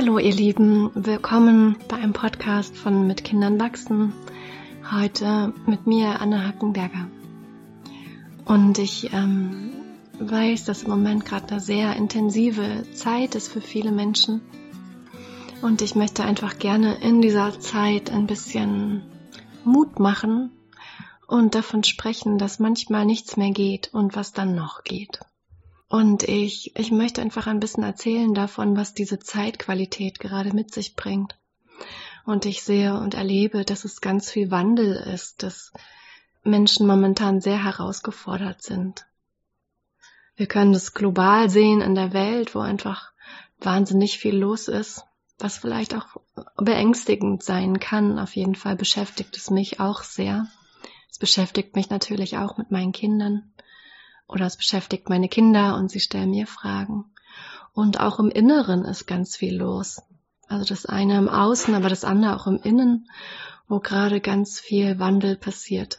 Hallo ihr Lieben, willkommen bei einem Podcast von Mit Kindern wachsen. Heute mit mir, Anne Hackenberger. Und ich ähm, weiß, dass im Moment gerade eine sehr intensive Zeit ist für viele Menschen. Und ich möchte einfach gerne in dieser Zeit ein bisschen Mut machen und davon sprechen, dass manchmal nichts mehr geht und was dann noch geht. Und ich, ich möchte einfach ein bisschen erzählen davon, was diese Zeitqualität gerade mit sich bringt. Und ich sehe und erlebe, dass es ganz viel Wandel ist, dass Menschen momentan sehr herausgefordert sind. Wir können das global sehen in der Welt, wo einfach wahnsinnig viel los ist, was vielleicht auch beängstigend sein kann. Auf jeden Fall beschäftigt es mich auch sehr. Es beschäftigt mich natürlich auch mit meinen Kindern oder es beschäftigt meine Kinder und sie stellen mir Fragen. Und auch im Inneren ist ganz viel los. Also das eine im Außen, aber das andere auch im Innen, wo gerade ganz viel Wandel passiert.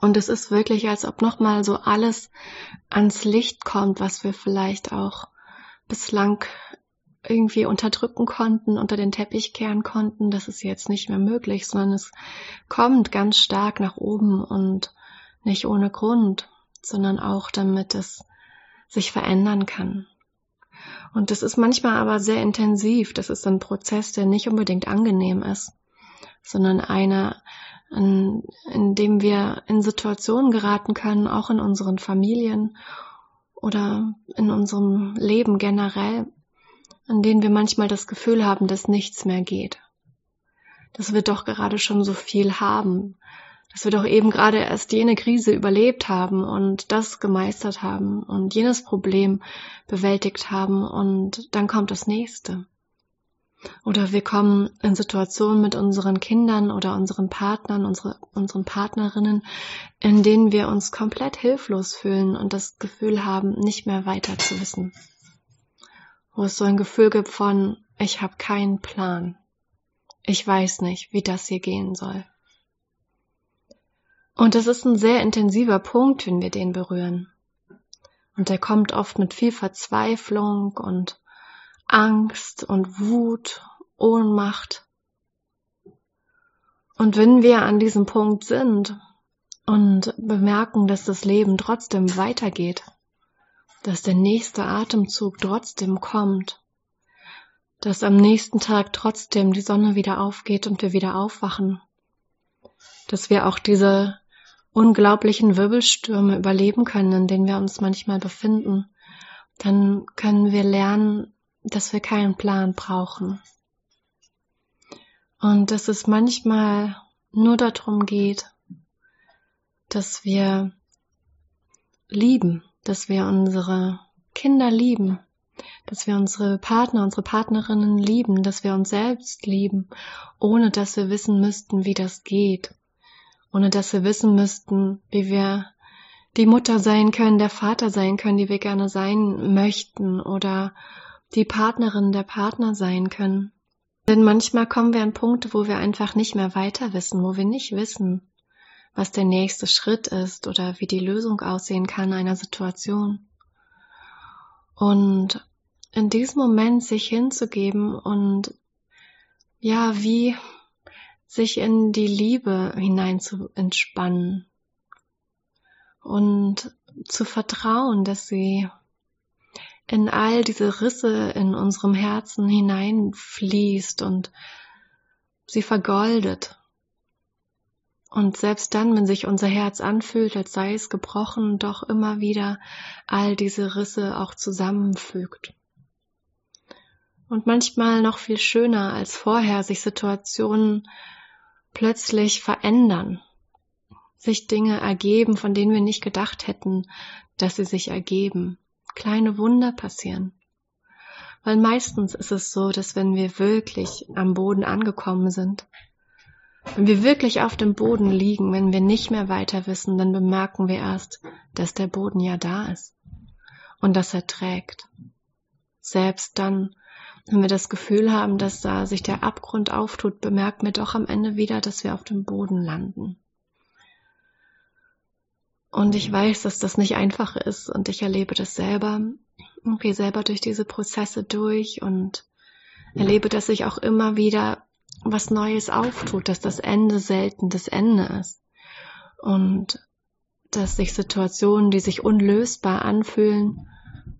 Und es ist wirklich, als ob nochmal so alles ans Licht kommt, was wir vielleicht auch bislang irgendwie unterdrücken konnten, unter den Teppich kehren konnten. Das ist jetzt nicht mehr möglich, sondern es kommt ganz stark nach oben und nicht ohne Grund sondern auch damit es sich verändern kann. Und das ist manchmal aber sehr intensiv. Das ist ein Prozess, der nicht unbedingt angenehm ist, sondern einer, in, in dem wir in Situationen geraten können, auch in unseren Familien oder in unserem Leben generell, in denen wir manchmal das Gefühl haben, dass nichts mehr geht. Dass wir doch gerade schon so viel haben, dass wir doch eben gerade erst jene Krise überlebt haben und das gemeistert haben und jenes Problem bewältigt haben und dann kommt das nächste. Oder wir kommen in Situationen mit unseren Kindern oder unseren Partnern, unsere, unseren Partnerinnen, in denen wir uns komplett hilflos fühlen und das Gefühl haben, nicht mehr weiter zu wissen. Wo es so ein Gefühl gibt von, ich habe keinen Plan. Ich weiß nicht, wie das hier gehen soll. Und das ist ein sehr intensiver Punkt, wenn wir den berühren. Und der kommt oft mit viel Verzweiflung und Angst und Wut, Ohnmacht. Und wenn wir an diesem Punkt sind und bemerken, dass das Leben trotzdem weitergeht, dass der nächste Atemzug trotzdem kommt, dass am nächsten Tag trotzdem die Sonne wieder aufgeht und wir wieder aufwachen, dass wir auch diese unglaublichen Wirbelstürme überleben können, in denen wir uns manchmal befinden, dann können wir lernen, dass wir keinen Plan brauchen. Und dass es manchmal nur darum geht, dass wir lieben, dass wir unsere Kinder lieben, dass wir unsere Partner, unsere Partnerinnen lieben, dass wir uns selbst lieben, ohne dass wir wissen müssten, wie das geht ohne dass wir wissen müssten, wie wir die Mutter sein können, der Vater sein können, die wir gerne sein möchten oder die Partnerin, der Partner sein können. Denn manchmal kommen wir an Punkte, wo wir einfach nicht mehr weiter wissen, wo wir nicht wissen, was der nächste Schritt ist oder wie die Lösung aussehen kann einer Situation. Und in diesem Moment sich hinzugeben und ja, wie sich in die Liebe hinein zu entspannen und zu vertrauen, dass sie in all diese Risse in unserem Herzen hineinfließt und sie vergoldet. Und selbst dann, wenn sich unser Herz anfühlt, als sei es gebrochen, doch immer wieder all diese Risse auch zusammenfügt. Und manchmal noch viel schöner als vorher sich Situationen plötzlich verändern, sich Dinge ergeben, von denen wir nicht gedacht hätten, dass sie sich ergeben. Kleine Wunder passieren. Weil meistens ist es so, dass wenn wir wirklich am Boden angekommen sind, wenn wir wirklich auf dem Boden liegen, wenn wir nicht mehr weiter wissen, dann bemerken wir erst, dass der Boden ja da ist und dass er trägt. Selbst dann, wenn wir das Gefühl haben, dass da sich der Abgrund auftut, bemerken wir doch am Ende wieder, dass wir auf dem Boden landen. Und ich weiß, dass das nicht einfach ist und ich erlebe das selber und gehe selber durch diese Prozesse durch und erlebe, dass sich auch immer wieder was Neues auftut, dass das Ende selten das Ende ist. Und dass sich Situationen, die sich unlösbar anfühlen,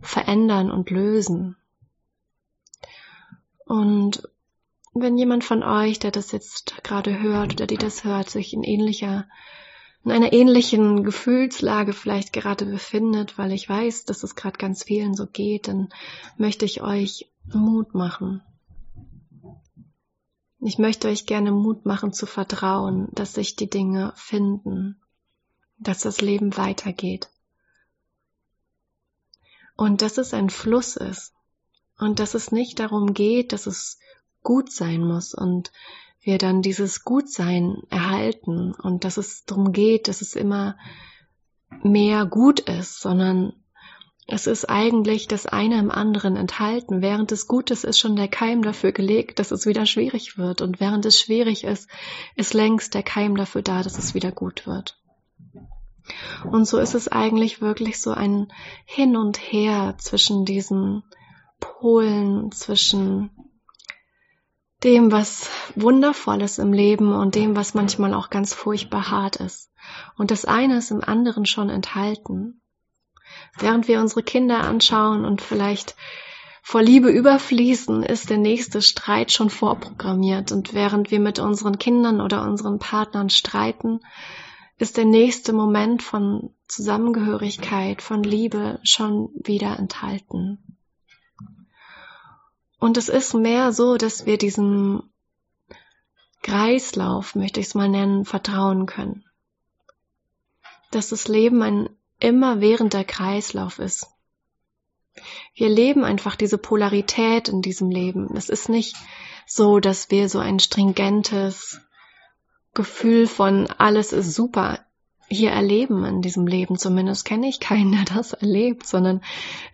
verändern und lösen. Und wenn jemand von euch, der das jetzt gerade hört oder die das hört, sich in ähnlicher, in einer ähnlichen Gefühlslage vielleicht gerade befindet, weil ich weiß, dass es gerade ganz vielen so geht, dann möchte ich euch Mut machen. Ich möchte euch gerne Mut machen zu vertrauen, dass sich die Dinge finden, dass das Leben weitergeht. Und dass es ein Fluss ist. Und dass es nicht darum geht, dass es gut sein muss und wir dann dieses Gutsein erhalten und dass es darum geht, dass es immer mehr gut ist, sondern es ist eigentlich das eine im anderen enthalten. Während es Gutes ist schon der Keim dafür gelegt, dass es wieder schwierig wird. Und während es schwierig ist, ist längst der Keim dafür da, dass es wieder gut wird. Und so ist es eigentlich wirklich so ein Hin und Her zwischen diesen Polen, zwischen dem, was wundervoll ist im Leben und dem, was manchmal auch ganz furchtbar hart ist. Und das eine ist im anderen schon enthalten. Während wir unsere Kinder anschauen und vielleicht vor Liebe überfließen, ist der nächste Streit schon vorprogrammiert. Und während wir mit unseren Kindern oder unseren Partnern streiten, ist der nächste Moment von Zusammengehörigkeit, von Liebe schon wieder enthalten. Und es ist mehr so, dass wir diesem Kreislauf, möchte ich es mal nennen, vertrauen können. Dass das Leben ein immerwährender Kreislauf ist. Wir leben einfach diese Polarität in diesem Leben. Es ist nicht so, dass wir so ein stringentes Gefühl von alles ist super hier erleben in diesem Leben. Zumindest kenne ich keinen, der das erlebt, sondern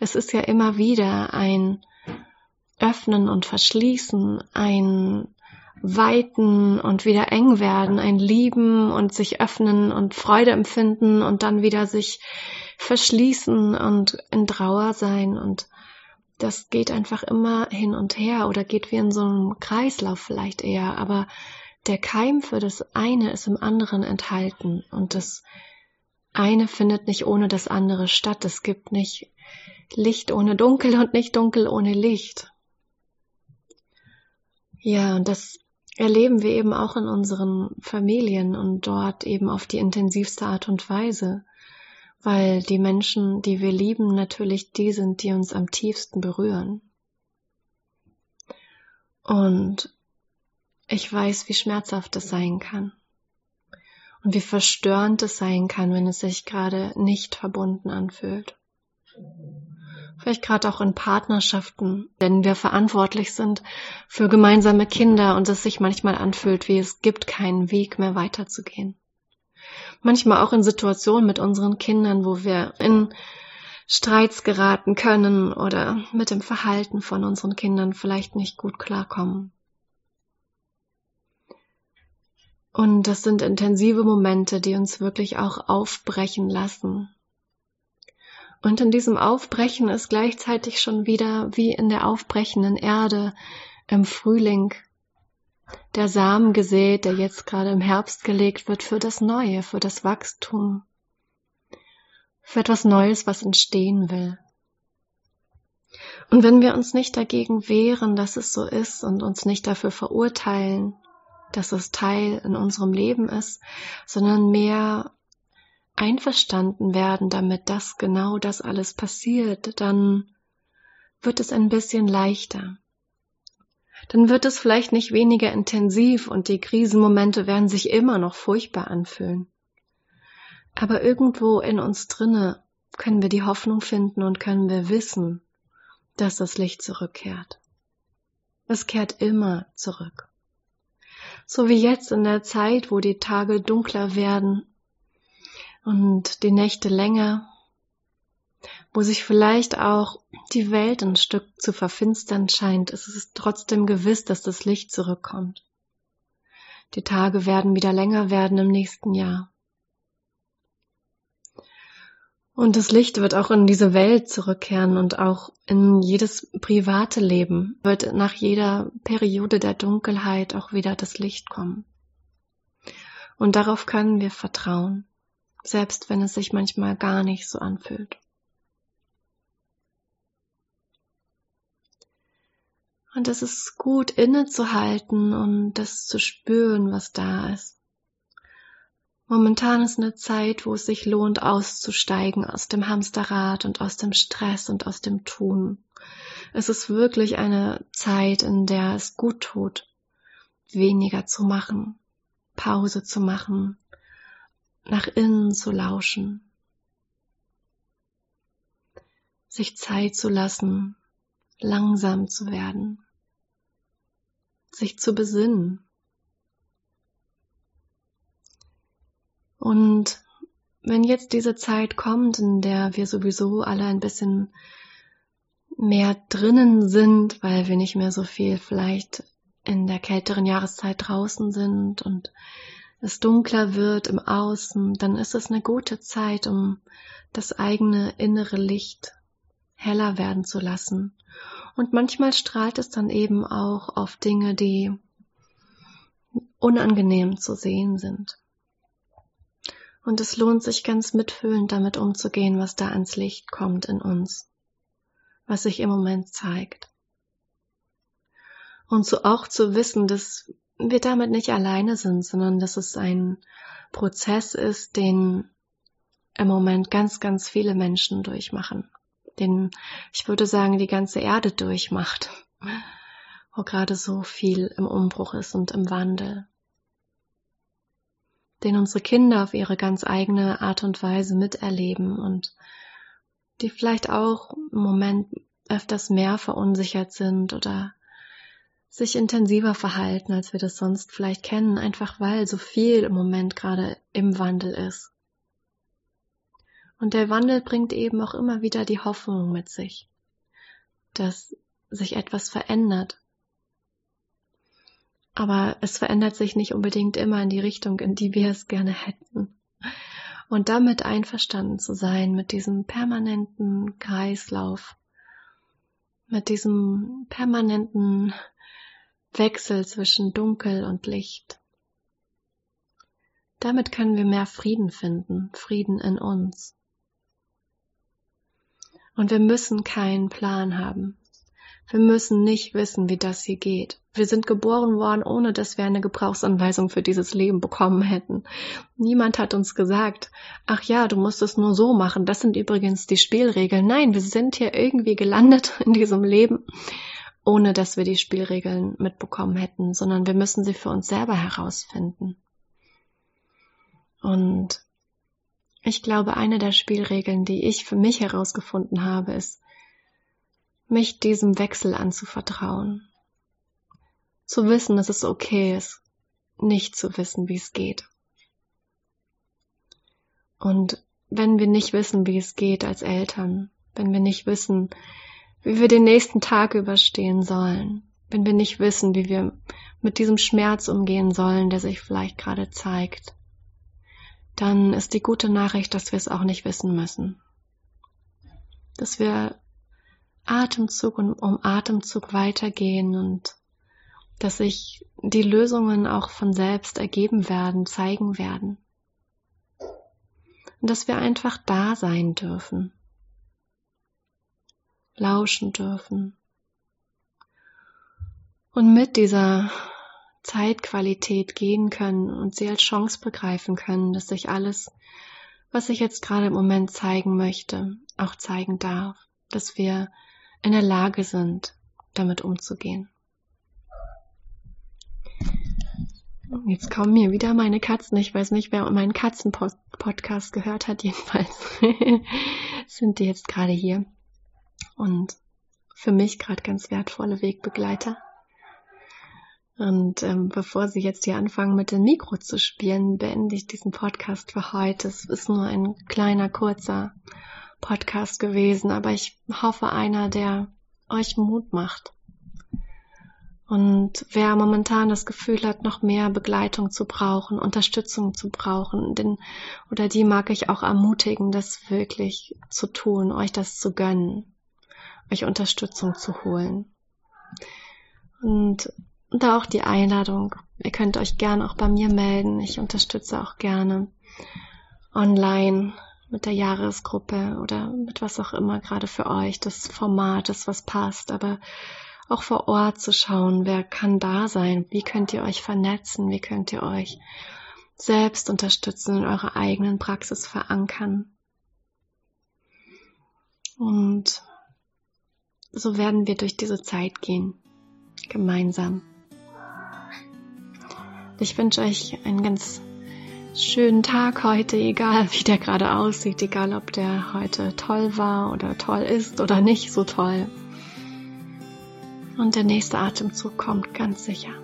es ist ja immer wieder ein Öffnen und Verschließen, ein Weiten und wieder eng werden, ein Lieben und sich öffnen und Freude empfinden und dann wieder sich verschließen und in Trauer sein und das geht einfach immer hin und her oder geht wie in so einem Kreislauf vielleicht eher, aber der Keim für das eine ist im anderen enthalten und das eine findet nicht ohne das andere statt. Es gibt nicht Licht ohne Dunkel und nicht Dunkel ohne Licht. Ja, und das erleben wir eben auch in unseren Familien und dort eben auf die intensivste Art und Weise, weil die Menschen, die wir lieben, natürlich die sind, die uns am tiefsten berühren. Und ich weiß, wie schmerzhaft es sein kann und wie verstörend es sein kann, wenn es sich gerade nicht verbunden anfühlt vielleicht gerade auch in Partnerschaften, wenn wir verantwortlich sind für gemeinsame Kinder und es sich manchmal anfühlt, wie es gibt keinen Weg mehr weiterzugehen. Manchmal auch in Situationen mit unseren Kindern, wo wir in Streits geraten können oder mit dem Verhalten von unseren Kindern vielleicht nicht gut klarkommen. Und das sind intensive Momente, die uns wirklich auch aufbrechen lassen, und in diesem Aufbrechen ist gleichzeitig schon wieder wie in der aufbrechenden Erde im Frühling der Samen gesät, der jetzt gerade im Herbst gelegt wird für das Neue, für das Wachstum, für etwas Neues, was entstehen will. Und wenn wir uns nicht dagegen wehren, dass es so ist und uns nicht dafür verurteilen, dass es Teil in unserem Leben ist, sondern mehr einverstanden werden damit, dass genau das alles passiert, dann wird es ein bisschen leichter. Dann wird es vielleicht nicht weniger intensiv und die Krisenmomente werden sich immer noch furchtbar anfühlen. Aber irgendwo in uns drinne können wir die Hoffnung finden und können wir wissen, dass das Licht zurückkehrt. Es kehrt immer zurück. So wie jetzt in der Zeit, wo die Tage dunkler werden und die Nächte länger, wo sich vielleicht auch die Welt ein Stück zu verfinstern scheint, ist es trotzdem gewiss, dass das Licht zurückkommt. Die Tage werden wieder länger werden im nächsten Jahr. Und das Licht wird auch in diese Welt zurückkehren und auch in jedes private Leben wird nach jeder Periode der Dunkelheit auch wieder das Licht kommen. Und darauf können wir vertrauen, selbst wenn es sich manchmal gar nicht so anfühlt. Und es ist gut innezuhalten und das zu spüren, was da ist. Momentan ist eine Zeit, wo es sich lohnt, auszusteigen aus dem Hamsterrad und aus dem Stress und aus dem Tun. Es ist wirklich eine Zeit, in der es gut tut, weniger zu machen, Pause zu machen, nach innen zu lauschen, sich Zeit zu lassen, langsam zu werden, sich zu besinnen. Und wenn jetzt diese Zeit kommt, in der wir sowieso alle ein bisschen mehr drinnen sind, weil wir nicht mehr so viel vielleicht in der kälteren Jahreszeit draußen sind und es dunkler wird im Außen, dann ist es eine gute Zeit, um das eigene innere Licht heller werden zu lassen. Und manchmal strahlt es dann eben auch auf Dinge, die unangenehm zu sehen sind. Und es lohnt sich ganz mitfühlend damit umzugehen, was da ans Licht kommt in uns, was sich im Moment zeigt. Und so auch zu wissen, dass wir damit nicht alleine sind, sondern dass es ein Prozess ist, den im Moment ganz, ganz viele Menschen durchmachen. Den, ich würde sagen, die ganze Erde durchmacht, wo gerade so viel im Umbruch ist und im Wandel den unsere Kinder auf ihre ganz eigene Art und Weise miterleben und die vielleicht auch im Moment öfters mehr verunsichert sind oder sich intensiver verhalten, als wir das sonst vielleicht kennen, einfach weil so viel im Moment gerade im Wandel ist. Und der Wandel bringt eben auch immer wieder die Hoffnung mit sich, dass sich etwas verändert, aber es verändert sich nicht unbedingt immer in die Richtung, in die wir es gerne hätten. Und damit einverstanden zu sein mit diesem permanenten Kreislauf, mit diesem permanenten Wechsel zwischen Dunkel und Licht. Damit können wir mehr Frieden finden, Frieden in uns. Und wir müssen keinen Plan haben. Wir müssen nicht wissen, wie das hier geht. Wir sind geboren worden, ohne dass wir eine Gebrauchsanweisung für dieses Leben bekommen hätten. Niemand hat uns gesagt, ach ja, du musst es nur so machen. Das sind übrigens die Spielregeln. Nein, wir sind hier irgendwie gelandet in diesem Leben, ohne dass wir die Spielregeln mitbekommen hätten, sondern wir müssen sie für uns selber herausfinden. Und ich glaube, eine der Spielregeln, die ich für mich herausgefunden habe, ist, mich diesem Wechsel anzuvertrauen. Zu wissen, dass es okay ist, nicht zu wissen, wie es geht. Und wenn wir nicht wissen, wie es geht als Eltern, wenn wir nicht wissen, wie wir den nächsten Tag überstehen sollen, wenn wir nicht wissen, wie wir mit diesem Schmerz umgehen sollen, der sich vielleicht gerade zeigt, dann ist die gute Nachricht, dass wir es auch nicht wissen müssen. Dass wir Atemzug und um Atemzug weitergehen und dass sich die Lösungen auch von selbst ergeben werden, zeigen werden. Und dass wir einfach da sein dürfen, lauschen dürfen. Und mit dieser Zeitqualität gehen können und sie als Chance begreifen können, dass sich alles, was ich jetzt gerade im Moment zeigen möchte, auch zeigen darf, dass wir in der Lage sind, damit umzugehen. Jetzt kommen mir wieder meine Katzen. Ich weiß nicht, wer meinen Katzen-Podcast gehört hat. Jedenfalls sind die jetzt gerade hier. Und für mich gerade ganz wertvolle Wegbegleiter. Und ähm, bevor Sie jetzt hier anfangen, mit dem Mikro zu spielen, beende ich diesen Podcast für heute. Es ist nur ein kleiner, kurzer Podcast gewesen, aber ich hoffe einer, der euch Mut macht Und wer momentan das Gefühl hat, noch mehr Begleitung zu brauchen, Unterstützung zu brauchen, den, oder die mag ich auch ermutigen, das wirklich zu tun, euch das zu gönnen, euch Unterstützung zu holen. Und, und da auch die Einladung. Ihr könnt euch gerne auch bei mir melden. Ich unterstütze auch gerne online mit der Jahresgruppe oder mit was auch immer gerade für euch das Format ist, was passt. Aber auch vor Ort zu schauen, wer kann da sein, wie könnt ihr euch vernetzen, wie könnt ihr euch selbst unterstützen in eurer eigenen Praxis verankern. Und so werden wir durch diese Zeit gehen, gemeinsam. Ich wünsche euch einen ganz schönen Tag heute, egal wie der gerade aussieht, egal ob der heute toll war oder toll ist oder nicht so toll. Und der nächste Atemzug kommt ganz sicher.